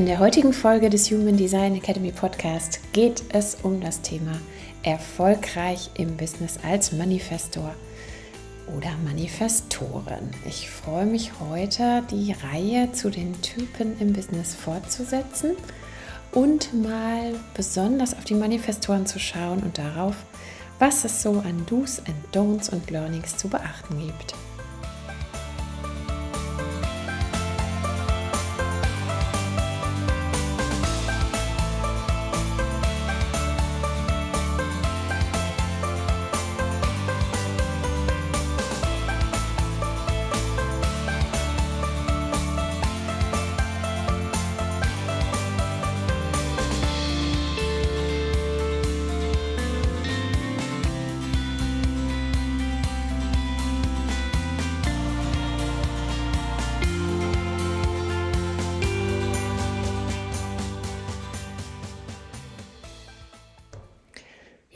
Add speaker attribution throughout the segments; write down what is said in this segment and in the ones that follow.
Speaker 1: In der heutigen Folge des Human Design Academy Podcast geht es um das Thema erfolgreich im Business als Manifestor oder Manifestoren. Ich freue mich heute, die Reihe zu den Typen im Business fortzusetzen und mal besonders auf die Manifestoren zu schauen und darauf, was es so an Do's and Don'ts und Learnings zu beachten gibt.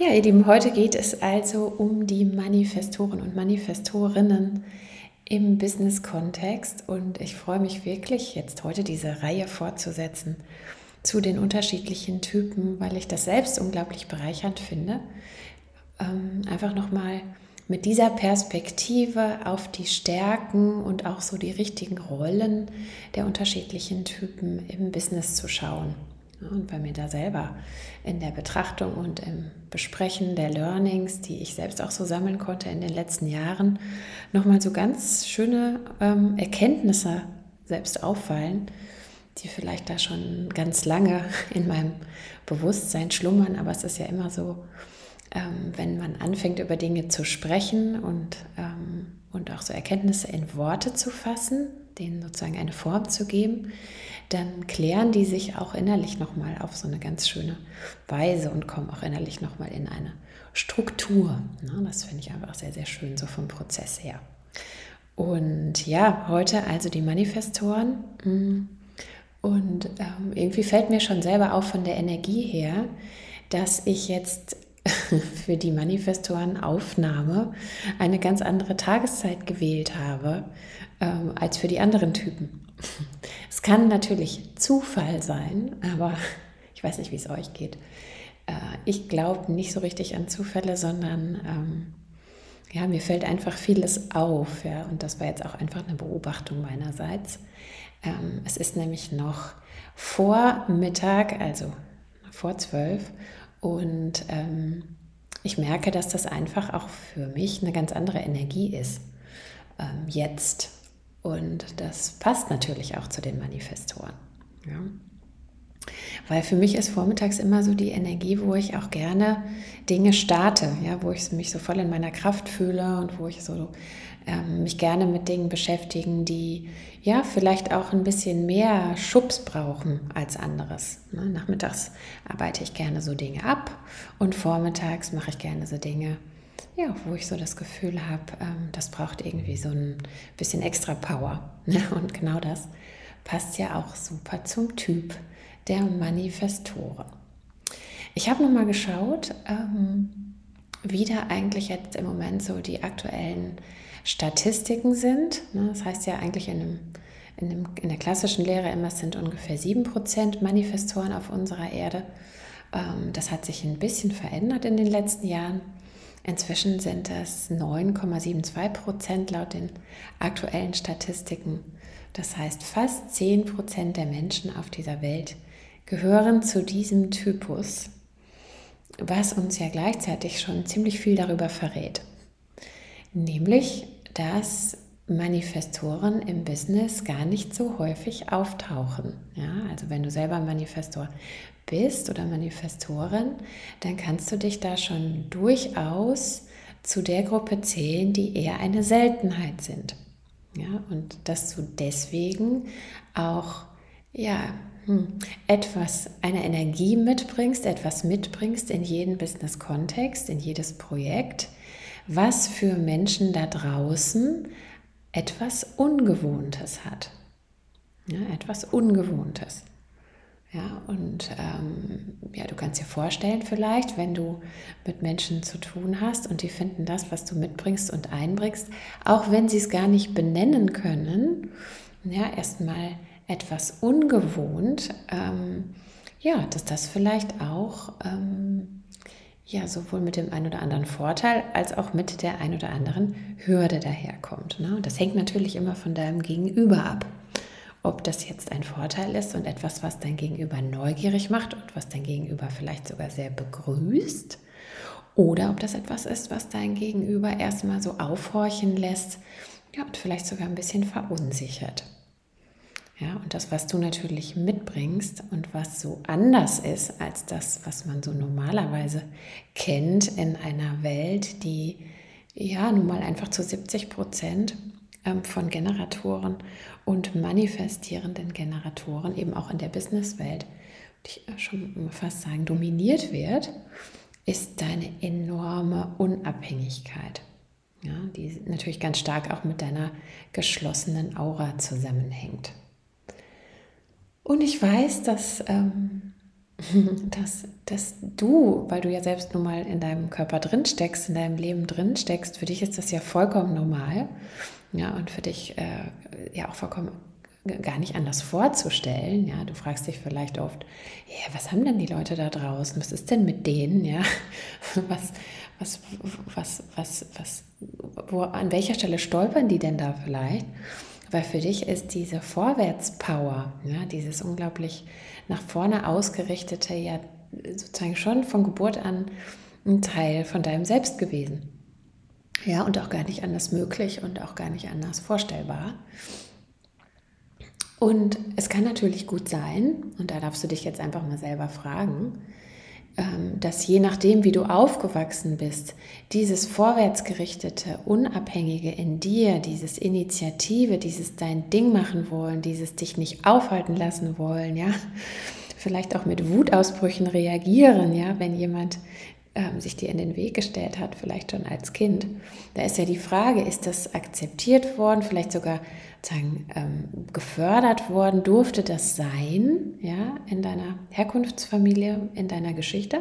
Speaker 1: Ja, ihr Lieben, heute geht es also um die Manifestoren und Manifestorinnen im Business-Kontext und ich freue mich wirklich, jetzt heute diese Reihe fortzusetzen zu den unterschiedlichen Typen, weil ich das selbst unglaublich bereichernd finde. Ähm, einfach nochmal mit dieser Perspektive auf die Stärken und auch so die richtigen Rollen der unterschiedlichen Typen im Business zu schauen. Und bei mir da selber in der Betrachtung und im Besprechen der Learnings, die ich selbst auch so sammeln konnte in den letzten Jahren, nochmal so ganz schöne ähm, Erkenntnisse selbst auffallen, die vielleicht da schon ganz lange in meinem Bewusstsein schlummern. Aber es ist ja immer so, ähm, wenn man anfängt über Dinge zu sprechen und, ähm, und auch so Erkenntnisse in Worte zu fassen, denen sozusagen eine Form zu geben, dann klären die sich auch innerlich nochmal auf so eine ganz schöne Weise und kommen auch innerlich nochmal in eine Struktur. Das finde ich einfach sehr, sehr schön, so vom Prozess her. Und ja, heute also die Manifestoren. Mm, und ähm, irgendwie fällt mir schon selber auf von der Energie her, dass ich jetzt für die Manifestoren-Aufnahme eine ganz andere Tageszeit gewählt habe ähm, als für die anderen Typen. Es kann natürlich Zufall sein, aber ich weiß nicht, wie es euch geht. Äh, ich glaube nicht so richtig an Zufälle, sondern ähm, ja, mir fällt einfach vieles auf. Ja, und das war jetzt auch einfach eine Beobachtung meinerseits. Ähm, es ist nämlich noch vor Mittag, also vor zwölf, und ähm, ich merke, dass das einfach auch für mich eine ganz andere Energie ist. Ähm, jetzt und das passt natürlich auch zu den Manifestoren. Ja. Weil für mich ist vormittags immer so die Energie, wo ich auch gerne Dinge starte, ja, wo ich mich so voll in meiner Kraft fühle und wo ich so ähm, mich gerne mit Dingen beschäftigen, die ja vielleicht auch ein bisschen mehr Schubs brauchen als anderes. Ne? Nachmittags arbeite ich gerne so Dinge ab und vormittags mache ich gerne so Dinge, ja, wo ich so das Gefühl habe, ähm, das braucht irgendwie so ein bisschen extra Power. Ne? Und genau das passt ja auch super zum Typ der Manifestoren. Ich habe nochmal geschaut, ähm, wie da eigentlich jetzt im Moment so die aktuellen Statistiken sind. Ne? Das heißt ja eigentlich in, einem, in, einem, in der klassischen Lehre immer, sind ungefähr 7% Manifestoren auf unserer Erde. Ähm, das hat sich ein bisschen verändert in den letzten Jahren. Inzwischen sind es 9,72 Prozent laut den aktuellen Statistiken. Das heißt, fast 10 Prozent der Menschen auf dieser Welt gehören zu diesem Typus, was uns ja gleichzeitig schon ziemlich viel darüber verrät. Nämlich, dass Manifestoren im Business gar nicht so häufig auftauchen. Ja, also wenn du selber Manifestor bist oder Manifestorin, dann kannst du dich da schon durchaus zu der Gruppe zählen, die eher eine Seltenheit sind. Ja, und dass du deswegen auch ja, hm, etwas, eine Energie mitbringst, etwas mitbringst in jeden Business-Kontext, in jedes Projekt, was für Menschen da draußen etwas Ungewohntes hat. Ja, etwas Ungewohntes. Ja, und ähm, ja, du kannst dir vorstellen, vielleicht, wenn du mit Menschen zu tun hast und die finden das, was du mitbringst und einbringst, auch wenn sie es gar nicht benennen können, ja, erstmal etwas ungewohnt, ähm, ja, dass das vielleicht auch ähm, ja, sowohl mit dem einen oder anderen Vorteil als auch mit der ein oder anderen Hürde daherkommt. Ne? Und das hängt natürlich immer von deinem Gegenüber ab. Ob das jetzt ein Vorteil ist und etwas, was dein Gegenüber neugierig macht und was dein Gegenüber vielleicht sogar sehr begrüßt, oder ob das etwas ist, was dein Gegenüber erstmal so aufhorchen lässt ja, und vielleicht sogar ein bisschen verunsichert. Ja, und das, was du natürlich mitbringst und was so anders ist als das, was man so normalerweise kennt in einer Welt, die ja nun mal einfach zu 70 Prozent von Generatoren und manifestierenden Generatoren eben auch in der Businesswelt, ich schon fast sagen, dominiert wird, ist deine enorme Unabhängigkeit. Ja, die natürlich ganz stark auch mit deiner geschlossenen Aura zusammenhängt. Und ich weiß, dass, ähm, dass, dass du, weil du ja selbst nun mal in deinem Körper drin steckst, in deinem Leben drin steckst, für dich ist das ja vollkommen normal. Ja, und für dich äh, ja auch vollkommen gar nicht anders vorzustellen. Ja, du fragst dich vielleicht oft, ja, was haben denn die Leute da draußen? Was ist denn mit denen? Ja, was, was, was, was, was, wo, an welcher Stelle stolpern die denn da vielleicht? Weil für dich ist diese Vorwärtspower, ja, dieses unglaublich nach vorne ausgerichtete, ja sozusagen schon von Geburt an ein Teil von deinem Selbst gewesen. Ja, und auch gar nicht anders möglich und auch gar nicht anders vorstellbar. Und es kann natürlich gut sein, und da darfst du dich jetzt einfach mal selber fragen, ähm, dass je nachdem, wie du aufgewachsen bist, dieses vorwärtsgerichtete, unabhängige in dir, dieses Initiative, dieses dein Ding machen wollen, dieses dich nicht aufhalten lassen wollen, ja, vielleicht auch mit Wutausbrüchen reagieren, ja, wenn jemand ähm, sich dir in den Weg gestellt hat, vielleicht schon als Kind. Da ist ja die Frage, ist das akzeptiert worden, vielleicht sogar sagen, ähm, gefördert worden, durfte das sein, ja, in deiner Herkunftsfamilie, in deiner Geschichte?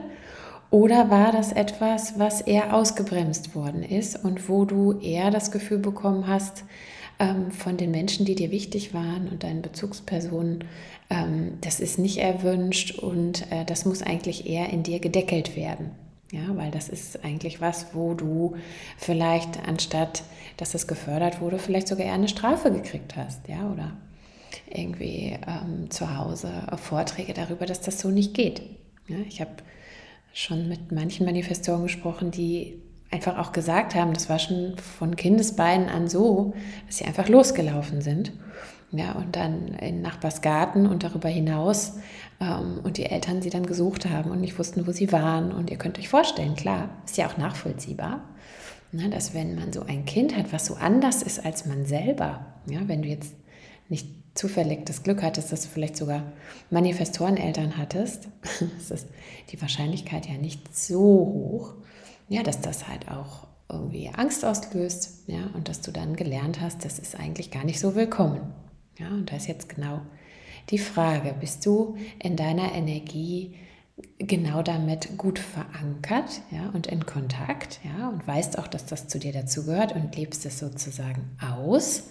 Speaker 1: Oder war das etwas, was eher ausgebremst worden ist und wo du eher das Gefühl bekommen hast, ähm, von den Menschen, die dir wichtig waren und deinen Bezugspersonen, ähm, das ist nicht erwünscht und äh, das muss eigentlich eher in dir gedeckelt werden? Ja, weil das ist eigentlich was, wo du vielleicht anstatt, dass es gefördert wurde, vielleicht sogar eher eine Strafe gekriegt hast, ja, oder irgendwie ähm, zu Hause Vorträge darüber, dass das so nicht geht. Ja, ich habe schon mit manchen Manifestoren gesprochen, die einfach auch gesagt haben, das war schon von Kindesbeinen an so, dass sie einfach losgelaufen sind. Ja, und dann in Nachbarsgarten und darüber hinaus und die Eltern sie dann gesucht haben und nicht wussten, wo sie waren. Und ihr könnt euch vorstellen, klar, ist ja auch nachvollziehbar, ne, dass wenn man so ein Kind hat, was so anders ist als man selber, ja, wenn du jetzt nicht zufällig das Glück hattest, dass du vielleicht sogar Manifestoreneltern hattest, ist die Wahrscheinlichkeit ja nicht so hoch, ja, dass das halt auch irgendwie Angst auslöst, ja, und dass du dann gelernt hast, das ist eigentlich gar nicht so willkommen. Ja, und da ist jetzt genau die Frage, bist du in deiner Energie genau damit gut verankert ja, und in Kontakt ja, und weißt auch, dass das zu dir dazugehört und lebst es sozusagen aus?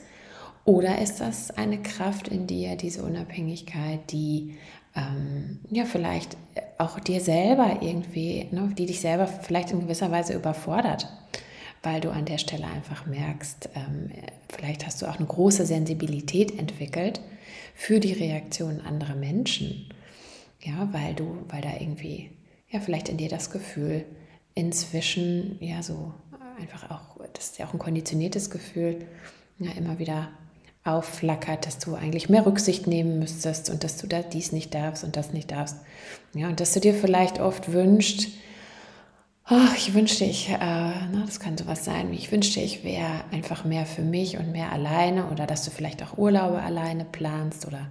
Speaker 1: Oder ist das eine Kraft in dir, diese Unabhängigkeit, die ähm, ja vielleicht auch dir selber irgendwie, ne, die dich selber vielleicht in gewisser Weise überfordert? weil du an der Stelle einfach merkst, ähm, vielleicht hast du auch eine große Sensibilität entwickelt für die Reaktionen anderer Menschen. Ja, weil du, weil da irgendwie, ja, vielleicht in dir das Gefühl inzwischen, ja, so einfach auch, das ist ja auch ein konditioniertes Gefühl, ja, immer wieder aufflackert, dass du eigentlich mehr Rücksicht nehmen müsstest und dass du da dies nicht darfst und das nicht darfst. Ja, und dass du dir vielleicht oft wünscht, oh, ich wünschte, ich, äh, na, das kann sowas sein, ich wünschte, ich wäre einfach mehr für mich und mehr alleine oder dass du vielleicht auch Urlaube alleine planst oder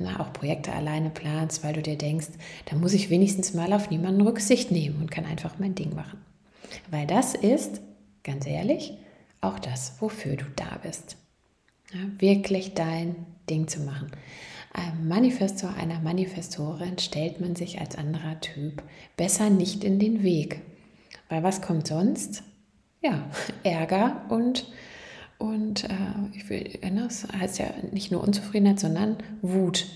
Speaker 1: na, auch Projekte alleine planst, weil du dir denkst, da muss ich wenigstens mal auf niemanden Rücksicht nehmen und kann einfach mein Ding machen. Weil das ist, ganz ehrlich, auch das, wofür du da bist. Ja, wirklich dein Ding zu machen. Einem Manifestor, einer Manifestorin stellt man sich als anderer Typ besser nicht in den Weg. Weil was kommt sonst? Ja, Ärger und, und äh, ich will, das heißt ja nicht nur Unzufriedenheit, sondern Wut.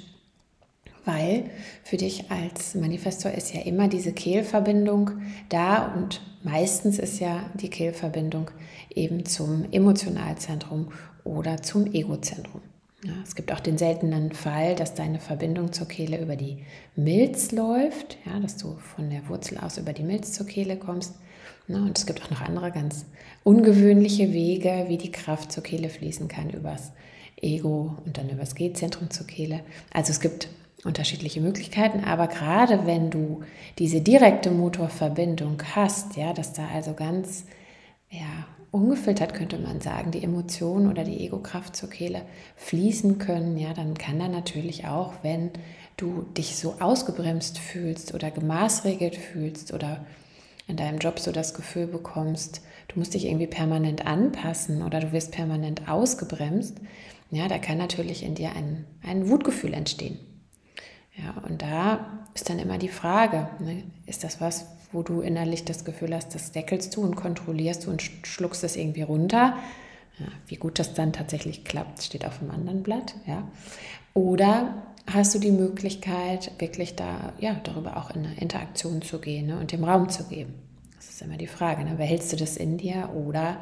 Speaker 1: Weil für dich als Manifestor ist ja immer diese Kehlverbindung da und meistens ist ja die Kehlverbindung eben zum Emotionalzentrum oder zum Egozentrum. Es gibt auch den seltenen Fall, dass deine Verbindung zur Kehle über die Milz läuft, ja, dass du von der Wurzel aus über die Milz zur Kehle kommst. Ja, und es gibt auch noch andere ganz ungewöhnliche Wege, wie die Kraft zur Kehle fließen kann, übers Ego und dann übers G-Zentrum zur Kehle. Also es gibt unterschiedliche Möglichkeiten, aber gerade wenn du diese direkte Motorverbindung hast, ja, dass da also ganz ja, ungefiltert könnte man sagen, die Emotionen oder die Ego-Kraft zur Kehle fließen können, ja, dann kann da natürlich auch, wenn du dich so ausgebremst fühlst oder gemaßregelt fühlst oder in deinem Job so das Gefühl bekommst, du musst dich irgendwie permanent anpassen oder du wirst permanent ausgebremst, ja, da kann natürlich in dir ein, ein Wutgefühl entstehen. Ja, und da ist dann immer die Frage, ne, ist das was, wo du innerlich das Gefühl hast, das deckelst du und kontrollierst du und schluckst es irgendwie runter. Ja, wie gut das dann tatsächlich klappt, steht auf einem anderen Blatt. Ja. Oder hast du die Möglichkeit, wirklich da, ja, darüber auch in eine Interaktion zu gehen ne, und dem Raum zu geben? Das ist immer die Frage. Ne? Behältst du das in dir oder,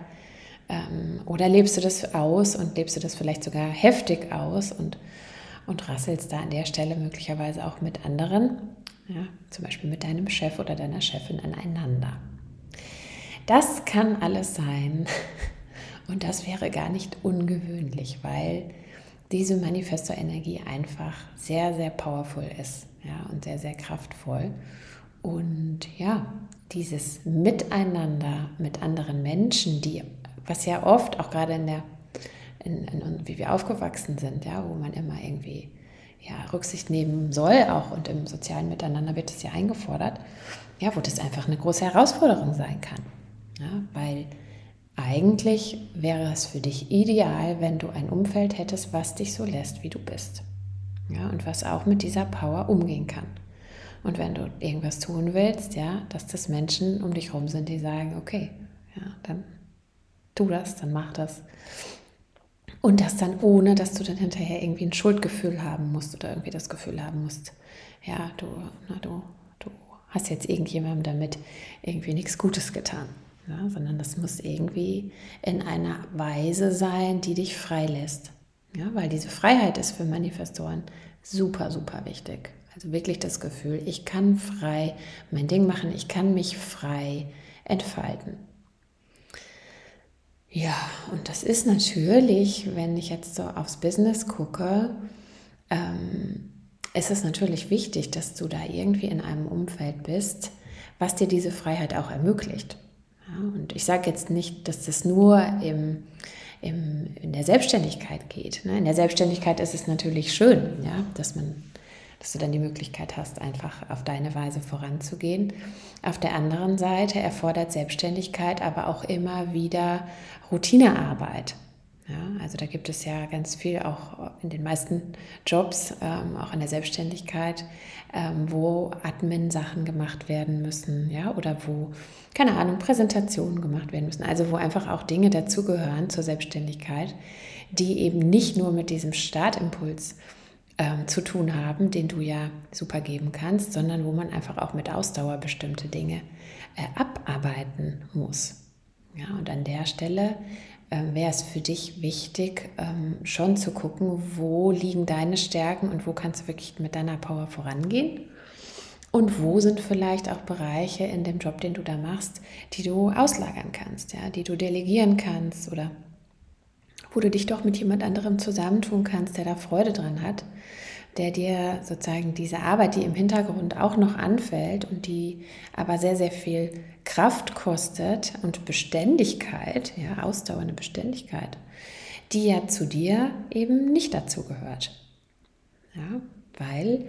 Speaker 1: ähm, oder lebst du das aus und lebst du das vielleicht sogar heftig aus und, und rasselst da an der Stelle möglicherweise auch mit anderen ja, zum Beispiel mit deinem Chef oder deiner Chefin aneinander. Das kann alles sein und das wäre gar nicht ungewöhnlich, weil diese Manifesto-Energie einfach sehr, sehr powerful ist ja, und sehr, sehr kraftvoll. Und ja, dieses Miteinander mit anderen Menschen, die, was ja oft auch gerade in der, in, in, wie wir aufgewachsen sind, ja, wo man immer irgendwie ja, Rücksicht nehmen soll, auch und im sozialen Miteinander wird es ja eingefordert, ja, wo das einfach eine große Herausforderung sein kann. Ja, weil eigentlich wäre es für dich ideal, wenn du ein Umfeld hättest, was dich so lässt, wie du bist. Ja, und was auch mit dieser Power umgehen kann. Und wenn du irgendwas tun willst, ja, dass das Menschen um dich herum sind, die sagen, okay, ja, dann tu das, dann mach das. Und das dann ohne, dass du dann hinterher irgendwie ein Schuldgefühl haben musst oder irgendwie das Gefühl haben musst, ja, du, na, du, du hast jetzt irgendjemandem damit irgendwie nichts Gutes getan. Ja, sondern das muss irgendwie in einer Weise sein, die dich frei lässt. Ja, weil diese Freiheit ist für Manifestoren super, super wichtig. Also wirklich das Gefühl, ich kann frei mein Ding machen, ich kann mich frei entfalten. Ja, und das ist natürlich, wenn ich jetzt so aufs Business gucke, ähm, ist es natürlich wichtig, dass du da irgendwie in einem Umfeld bist, was dir diese Freiheit auch ermöglicht. Ja, und ich sage jetzt nicht, dass das nur im, im, in der Selbstständigkeit geht. Ne? In der Selbstständigkeit ist es natürlich schön, ja, dass man dass du dann die Möglichkeit hast, einfach auf deine Weise voranzugehen. Auf der anderen Seite erfordert Selbstständigkeit aber auch immer wieder Routinearbeit. Ja, also da gibt es ja ganz viel auch in den meisten Jobs, ähm, auch in der Selbstständigkeit, ähm, wo Admin-Sachen gemacht werden müssen, ja, oder wo, keine Ahnung, Präsentationen gemacht werden müssen. Also wo einfach auch Dinge dazugehören zur Selbstständigkeit, die eben nicht nur mit diesem Startimpuls ähm, zu tun haben, den du ja super geben kannst, sondern wo man einfach auch mit Ausdauer bestimmte Dinge äh, abarbeiten muss. Ja, und an der Stelle äh, wäre es für dich wichtig, ähm, schon zu gucken, wo liegen deine Stärken und wo kannst du wirklich mit deiner Power vorangehen. Und wo sind vielleicht auch Bereiche in dem Job, den du da machst, die du auslagern kannst, ja, die du delegieren kannst oder wo du dich doch mit jemand anderem zusammentun kannst, der da Freude dran hat, der dir sozusagen diese Arbeit, die im Hintergrund auch noch anfällt und die aber sehr, sehr viel Kraft kostet und Beständigkeit, ja, ausdauernde Beständigkeit, die ja zu dir eben nicht dazu gehört. Ja, weil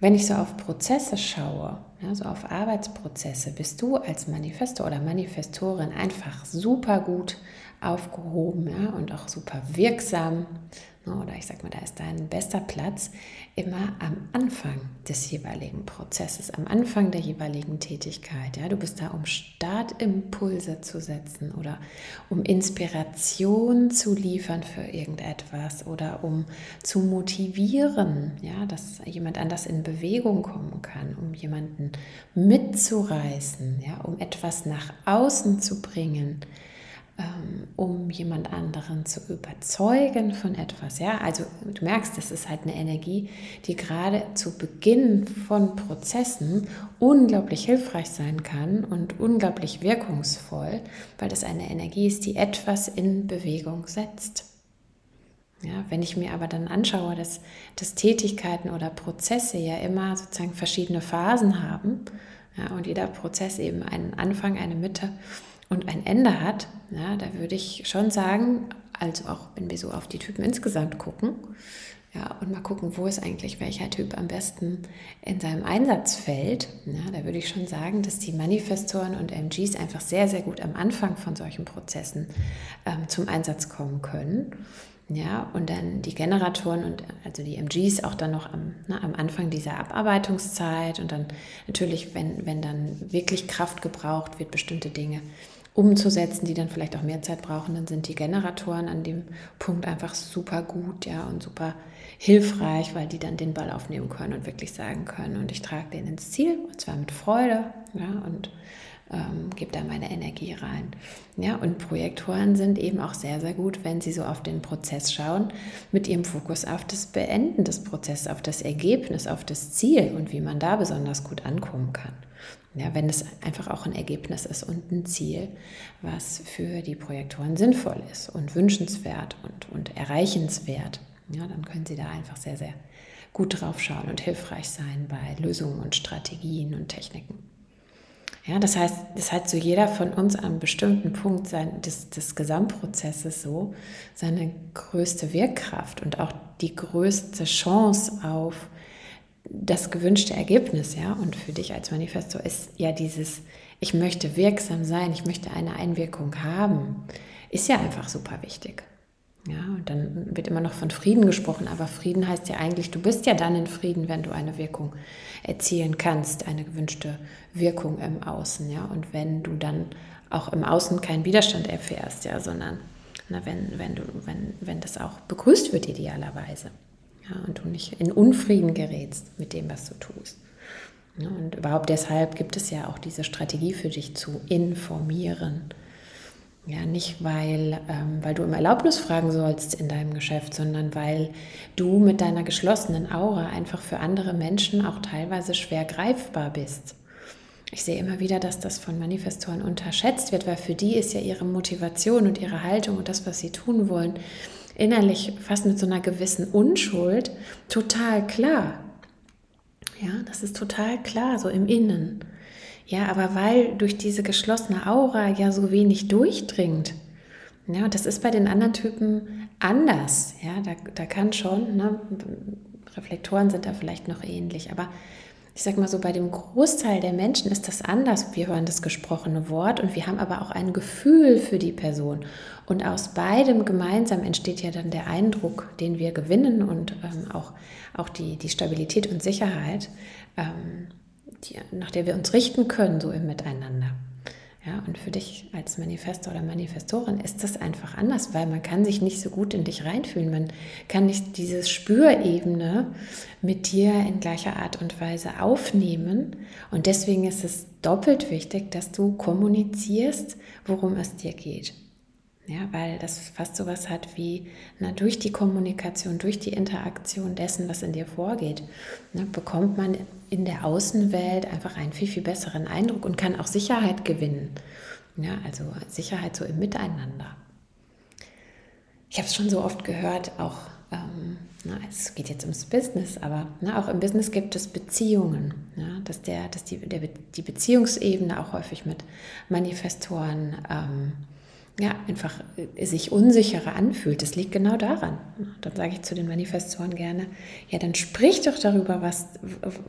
Speaker 1: wenn ich so auf Prozesse schaue, ja, so auf Arbeitsprozesse, bist du als Manifestor oder Manifestorin einfach super gut aufgehoben ja, und auch super wirksam Ne, oder ich sag mal, da ist dein bester Platz immer am Anfang des jeweiligen Prozesses, am Anfang der jeweiligen Tätigkeit. Ja, du bist da, um Startimpulse zu setzen oder um Inspiration zu liefern für irgendetwas oder um zu motivieren, ja, dass jemand anders in Bewegung kommen kann, um jemanden mitzureißen, ja, um etwas nach außen zu bringen um jemand anderen zu überzeugen von etwas. Ja, also du merkst, das ist halt eine Energie, die gerade zu Beginn von Prozessen unglaublich hilfreich sein kann und unglaublich wirkungsvoll, weil das eine Energie ist, die etwas in Bewegung setzt. Ja, wenn ich mir aber dann anschaue, dass, dass Tätigkeiten oder Prozesse ja immer sozusagen verschiedene Phasen haben ja, und jeder Prozess eben einen Anfang, eine Mitte und ein Ende hat, ja, da würde ich schon sagen, also auch wenn wir so auf die Typen insgesamt gucken, ja, und mal gucken, wo ist eigentlich welcher Typ am besten in seinem Einsatzfeld. Ja, da würde ich schon sagen, dass die Manifestoren und MGs einfach sehr, sehr gut am Anfang von solchen Prozessen ähm, zum Einsatz kommen können. Ja, und dann die Generatoren und also die MGs auch dann noch am, ne, am Anfang dieser Abarbeitungszeit und dann natürlich, wenn, wenn dann wirklich Kraft gebraucht wird, bestimmte Dinge umzusetzen, die dann vielleicht auch mehr Zeit brauchen, dann sind die Generatoren an dem Punkt einfach super gut, ja, und super hilfreich, weil die dann den Ball aufnehmen können und wirklich sagen können, und ich trage den ins Ziel, und zwar mit Freude, ja, und ähm, gebe da meine Energie rein. Ja, und Projektoren sind eben auch sehr, sehr gut, wenn sie so auf den Prozess schauen, mit ihrem Fokus auf das Beenden des Prozesses, auf das Ergebnis, auf das Ziel und wie man da besonders gut ankommen kann. Ja, wenn es einfach auch ein Ergebnis ist und ein Ziel, was für die Projektoren sinnvoll ist und wünschenswert und, und erreichenswert, ja, dann können Sie da einfach sehr, sehr gut drauf schauen und hilfreich sein bei Lösungen und Strategien und Techniken. Ja, das heißt, das hat so jeder von uns an einem bestimmten Punkt sein, des, des Gesamtprozesses so seine größte Wirkkraft und auch die größte Chance auf das gewünschte Ergebnis, ja. Und für dich als Manifesto ist ja dieses, ich möchte wirksam sein, ich möchte eine Einwirkung haben, ist ja einfach super wichtig. Ja, und dann wird immer noch von Frieden gesprochen, aber Frieden heißt ja eigentlich, du bist ja dann in Frieden, wenn du eine Wirkung erzielen kannst, eine gewünschte Wirkung im Außen, ja. Und wenn du dann auch im Außen keinen Widerstand erfährst, ja, sondern na, wenn, wenn, du, wenn, wenn das auch begrüßt wird idealerweise ja, und du nicht in Unfrieden gerätst mit dem, was du tust. Ja, und überhaupt deshalb gibt es ja auch diese Strategie für dich zu informieren. Ja, nicht weil, ähm, weil du um Erlaubnis fragen sollst in deinem Geschäft, sondern weil du mit deiner geschlossenen Aura einfach für andere Menschen auch teilweise schwer greifbar bist. Ich sehe immer wieder, dass das von Manifestoren unterschätzt wird, weil für die ist ja ihre Motivation und ihre Haltung und das, was sie tun wollen, innerlich fast mit so einer gewissen Unschuld total klar. Ja, das ist total klar, so im Innen. Ja, aber weil durch diese geschlossene Aura ja so wenig durchdringt. Ja, und das ist bei den anderen Typen anders. Ja, da, da kann schon, ne, Reflektoren sind da vielleicht noch ähnlich, aber ich sage mal so, bei dem Großteil der Menschen ist das anders. Wir hören das gesprochene Wort und wir haben aber auch ein Gefühl für die Person. Und aus beidem gemeinsam entsteht ja dann der Eindruck, den wir gewinnen und ähm, auch, auch die, die Stabilität und Sicherheit, ähm, die, nach der wir uns richten können, so im Miteinander. Ja, und für dich als Manifestor oder Manifestorin ist das einfach anders, weil man kann sich nicht so gut in dich reinfühlen. Man kann nicht diese Spürebene mit dir in gleicher Art und Weise aufnehmen. Und deswegen ist es doppelt wichtig, dass du kommunizierst, worum es dir geht. Ja, weil das fast so was hat wie, na, durch die Kommunikation, durch die Interaktion dessen, was in dir vorgeht, ne, bekommt man in der Außenwelt einfach einen viel, viel besseren Eindruck und kann auch Sicherheit gewinnen. Ja, also Sicherheit so im Miteinander. Ich habe es schon so oft gehört, auch ähm, na, es geht jetzt ums Business, aber na, auch im Business gibt es Beziehungen, ja, dass, der, dass die, der, die Beziehungsebene auch häufig mit Manifestoren ähm, ja, einfach äh, sich unsicherer anfühlt. Das liegt genau daran. Dann sage ich zu den Manifestoren gerne, ja, dann sprich doch darüber, was,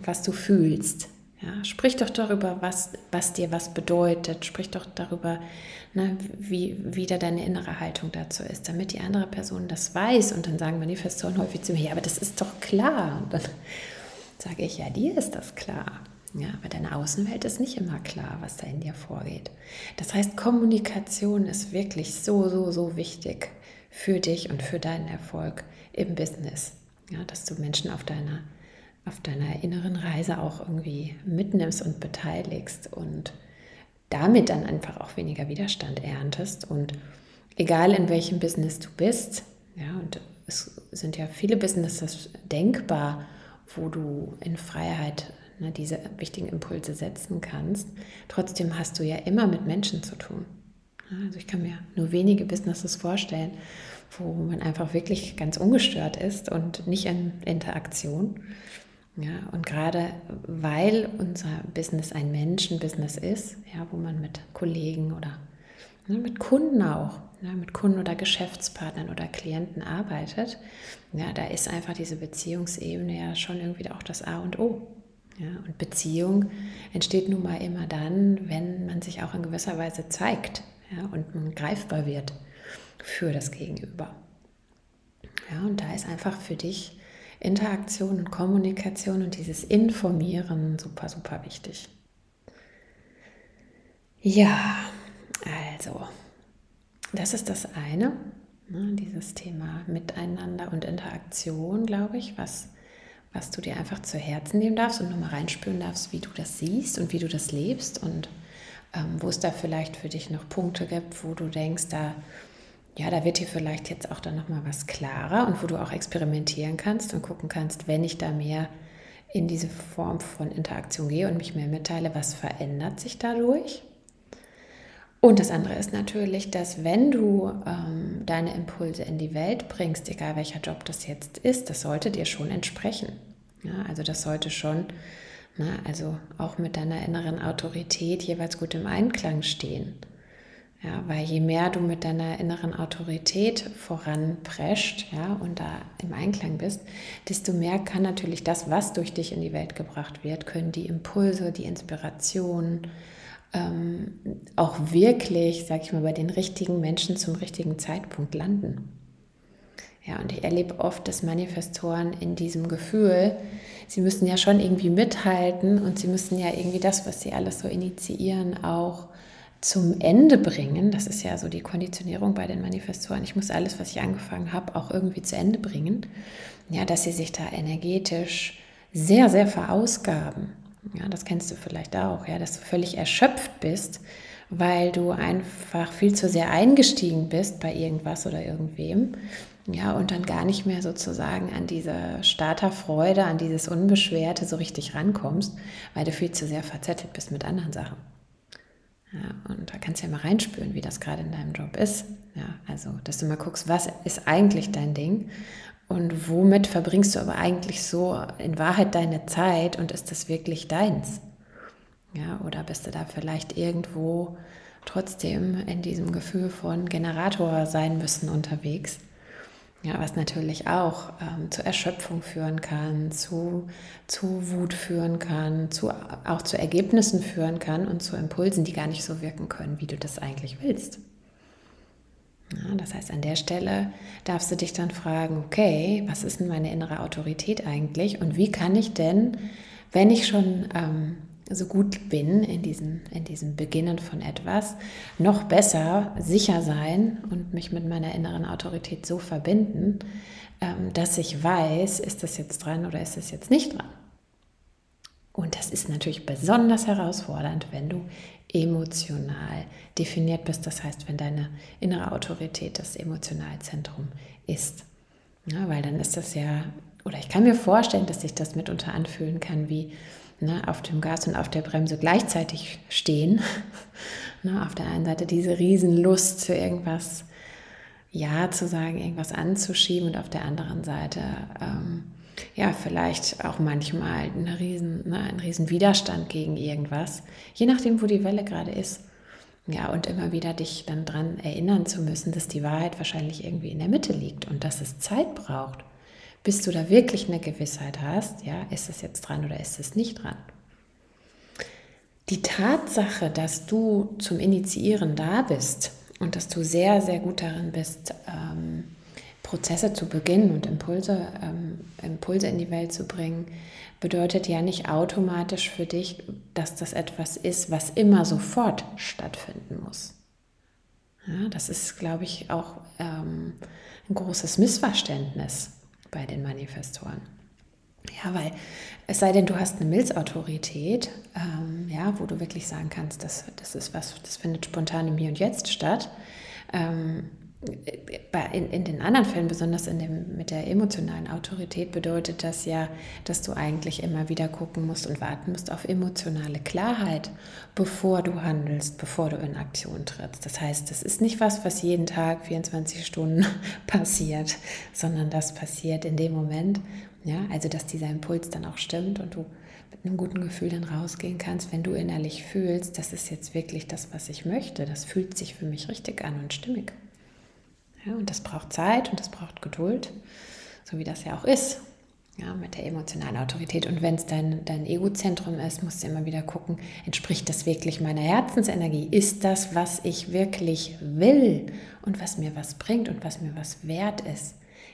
Speaker 1: was du fühlst. Ja, sprich doch darüber, was, was dir was bedeutet. Sprich doch darüber, ne, wie, wie da deine innere Haltung dazu ist, damit die andere Person das weiß. Und dann sagen Manifestoren häufig zu mir, ja, aber das ist doch klar. Und dann sage ich, ja, dir ist das klar. Ja, aber deine Außenwelt ist nicht immer klar, was da in dir vorgeht. Das heißt, Kommunikation ist wirklich so, so, so wichtig für dich und für deinen Erfolg im Business. Ja, dass du Menschen auf deiner, auf deiner inneren Reise auch irgendwie mitnimmst und beteiligst und damit dann einfach auch weniger Widerstand erntest. Und egal in welchem Business du bist, ja, und es sind ja viele Businesses denkbar, wo du in Freiheit ne, diese wichtigen Impulse setzen kannst. Trotzdem hast du ja immer mit Menschen zu tun. Also ich kann mir nur wenige Businesses vorstellen, wo man einfach wirklich ganz ungestört ist und nicht in Interaktion. Ja, und gerade weil unser Business ein Menschenbusiness ist, ja, wo man mit Kollegen oder ne, mit Kunden auch, ja, mit Kunden oder Geschäftspartnern oder Klienten arbeitet, ja, da ist einfach diese Beziehungsebene ja schon irgendwie auch das A und O. Ja, und Beziehung entsteht nun mal immer dann, wenn man sich auch in gewisser Weise zeigt ja, und greifbar wird für das Gegenüber. Ja, und da ist einfach für dich Interaktion und Kommunikation und dieses Informieren super, super wichtig. Ja, also, das ist das eine, ne, dieses Thema Miteinander und Interaktion, glaube ich, was was du dir einfach zu Herzen nehmen darfst und nochmal reinspüren darfst, wie du das siehst und wie du das lebst und ähm, wo es da vielleicht für dich noch Punkte gibt, wo du denkst, da, ja, da wird dir vielleicht jetzt auch dann nochmal was klarer und wo du auch experimentieren kannst und gucken kannst, wenn ich da mehr in diese Form von Interaktion gehe und mich mehr mitteile, was verändert sich dadurch? Und das andere ist natürlich, dass wenn du ähm, deine Impulse in die Welt bringst, egal welcher Job das jetzt ist, das sollte dir schon entsprechen. Ja, also das sollte schon, na, also auch mit deiner inneren Autorität jeweils gut im Einklang stehen. Ja, weil je mehr du mit deiner inneren Autorität voranprescht ja, und da im Einklang bist, desto mehr kann natürlich das, was durch dich in die Welt gebracht wird, können die Impulse, die Inspirationen, ähm, auch wirklich, sag ich mal, bei den richtigen Menschen zum richtigen Zeitpunkt landen. Ja, und ich erlebe oft, dass Manifestoren in diesem Gefühl, sie müssen ja schon irgendwie mithalten und sie müssen ja irgendwie das, was sie alles so initiieren, auch zum Ende bringen. Das ist ja so die Konditionierung bei den Manifestoren. Ich muss alles, was ich angefangen habe, auch irgendwie zu Ende bringen. Ja, dass sie sich da energetisch sehr, sehr verausgaben. Ja, das kennst du vielleicht auch, ja, dass du völlig erschöpft bist, weil du einfach viel zu sehr eingestiegen bist bei irgendwas oder irgendwem. Ja, und dann gar nicht mehr sozusagen an diese Starterfreude, an dieses Unbeschwerte so richtig rankommst, weil du viel zu sehr verzettelt bist mit anderen Sachen. Ja, und da kannst du ja mal reinspüren, wie das gerade in deinem Job ist. Ja, also, dass du mal guckst, was ist eigentlich dein Ding und womit verbringst du aber eigentlich so in Wahrheit deine Zeit und ist das wirklich deins? Ja, oder bist du da vielleicht irgendwo trotzdem in diesem Gefühl von Generator sein müssen unterwegs? Ja, was natürlich auch ähm, zu Erschöpfung führen kann, zu, zu Wut führen kann, zu, auch zu Ergebnissen führen kann und zu Impulsen, die gar nicht so wirken können, wie du das eigentlich willst. Ja, das heißt, an der Stelle darfst du dich dann fragen, okay, was ist denn meine innere Autorität eigentlich und wie kann ich denn, wenn ich schon ähm, so gut bin in diesem, in diesem Beginnen von etwas, noch besser sicher sein und mich mit meiner inneren Autorität so verbinden, ähm, dass ich weiß, ist das jetzt dran oder ist das jetzt nicht dran. Und das ist natürlich besonders herausfordernd, wenn du emotional definiert bist. Das heißt, wenn deine innere Autorität das Emotionalzentrum ist. Ja, weil dann ist das ja, oder ich kann mir vorstellen, dass sich das mitunter anfühlen kann, wie ne, auf dem Gas und auf der Bremse gleichzeitig stehen. ne, auf der einen Seite diese Riesenlust für irgendwas Ja zu sagen, irgendwas anzuschieben und auf der anderen Seite ähm, ja vielleicht auch manchmal eine riesen, ne, einen riesen Widerstand gegen irgendwas, je nachdem, wo die Welle gerade ist. Ja, und immer wieder dich dann dran erinnern zu müssen, dass die Wahrheit wahrscheinlich irgendwie in der Mitte liegt und dass es Zeit braucht, bis du da wirklich eine Gewissheit hast, ja, ist es jetzt dran oder ist es nicht dran. Die Tatsache, dass du zum Initiieren da bist und dass du sehr, sehr gut darin bist, ähm, Prozesse zu beginnen und Impulse, ähm, Impulse in die Welt zu bringen, bedeutet ja nicht automatisch für dich, dass das etwas ist, was immer sofort stattfinden muss. Ja, das ist, glaube ich, auch ähm, ein großes Missverständnis bei den Manifestoren. Ja, weil es sei denn, du hast eine Milzautorität, ähm, ja, wo du wirklich sagen kannst, das, das ist was, das findet spontan im Hier und Jetzt statt. Ähm, in, in den anderen Fällen, besonders in dem, mit der emotionalen Autorität, bedeutet das ja, dass du eigentlich immer wieder gucken musst und warten musst auf emotionale Klarheit, bevor du handelst, bevor du in Aktion trittst. Das heißt, das ist nicht was, was jeden Tag 24 Stunden passiert, sondern das passiert in dem Moment, ja, also dass dieser Impuls dann auch stimmt und du mit einem guten Gefühl dann rausgehen kannst, wenn du innerlich fühlst, das ist jetzt wirklich das, was ich möchte, das fühlt sich für mich richtig an und stimmig. Ja, und das braucht Zeit und das braucht Geduld, so wie das ja auch ist. Ja, mit der emotionalen Autorität. Und wenn es dein, dein Egozentrum ist, musst du immer wieder gucken, entspricht das wirklich meiner Herzensenergie? Ist das, was ich wirklich will und was mir was bringt und was mir was wert ist?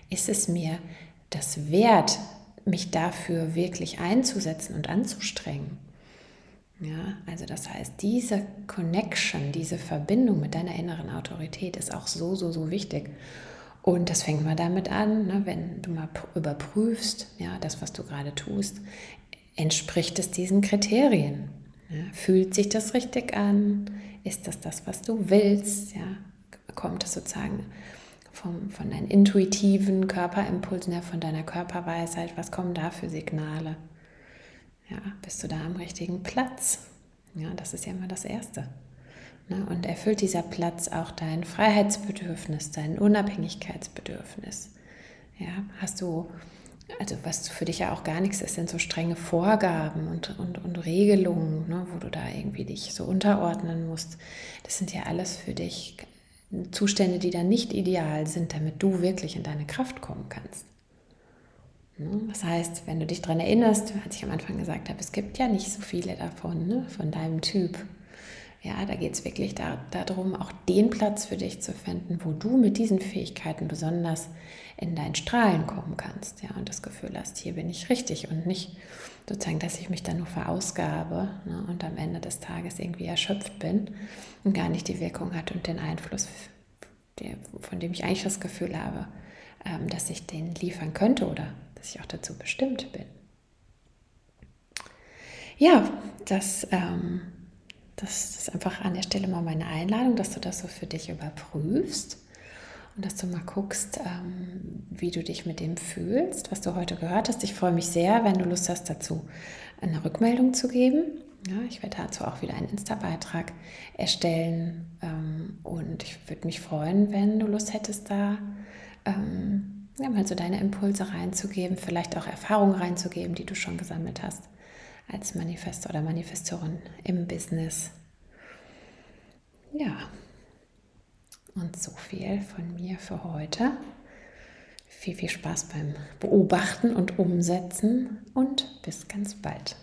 Speaker 1: Ist es mir das wert, mich dafür wirklich einzusetzen und anzustrengen? Ja, also das heißt, diese Connection, diese Verbindung mit deiner inneren Autorität ist auch so, so, so wichtig. Und das fängt mal damit an, ne, wenn du mal überprüfst, ja, das, was du gerade tust, entspricht es diesen Kriterien? Ja, fühlt sich das richtig an? Ist das das, was du willst? Ja, kommt es sozusagen vom, von deinen intuitiven Körperimpulsen her, von deiner Körperweisheit? Was kommen da für Signale? Ja, bist du da am richtigen Platz? Ja, das ist ja immer das Erste. Ne? Und erfüllt dieser Platz auch dein Freiheitsbedürfnis, dein Unabhängigkeitsbedürfnis? Ja, hast du, also was für dich ja auch gar nichts ist, sind so strenge Vorgaben und, und, und Regelungen, ne, wo du da irgendwie dich so unterordnen musst. Das sind ja alles für dich Zustände, die dann nicht ideal sind, damit du wirklich in deine Kraft kommen kannst. Ne? Das heißt, wenn du dich daran erinnerst, als ich am Anfang gesagt habe, es gibt ja nicht so viele davon, ne, von deinem Typ. Ja, da geht es wirklich da, darum, auch den Platz für dich zu finden, wo du mit diesen Fähigkeiten besonders in dein Strahlen kommen kannst. Ja, und das Gefühl hast, hier bin ich richtig und nicht sozusagen, dass ich mich dann nur verausgabe ne, und am Ende des Tages irgendwie erschöpft bin und gar nicht die Wirkung hat und den Einfluss, der, von dem ich eigentlich das Gefühl habe, ähm, dass ich den liefern könnte oder dass ich auch dazu bestimmt bin. Ja, das, ähm, das ist einfach an der Stelle mal meine Einladung, dass du das so für dich überprüfst und dass du mal guckst, ähm, wie du dich mit dem fühlst, was du heute gehört hast. Ich freue mich sehr, wenn du Lust hast, dazu eine Rückmeldung zu geben. Ja, ich werde dazu auch wieder einen Insta-Beitrag erstellen ähm, und ich würde mich freuen, wenn du Lust hättest, da ähm, ja, mal so deine Impulse reinzugeben, vielleicht auch Erfahrungen reinzugeben, die du schon gesammelt hast als Manifestor oder Manifestorin im Business. Ja, und so viel von mir für heute. Viel, viel Spaß beim Beobachten und Umsetzen und bis ganz bald.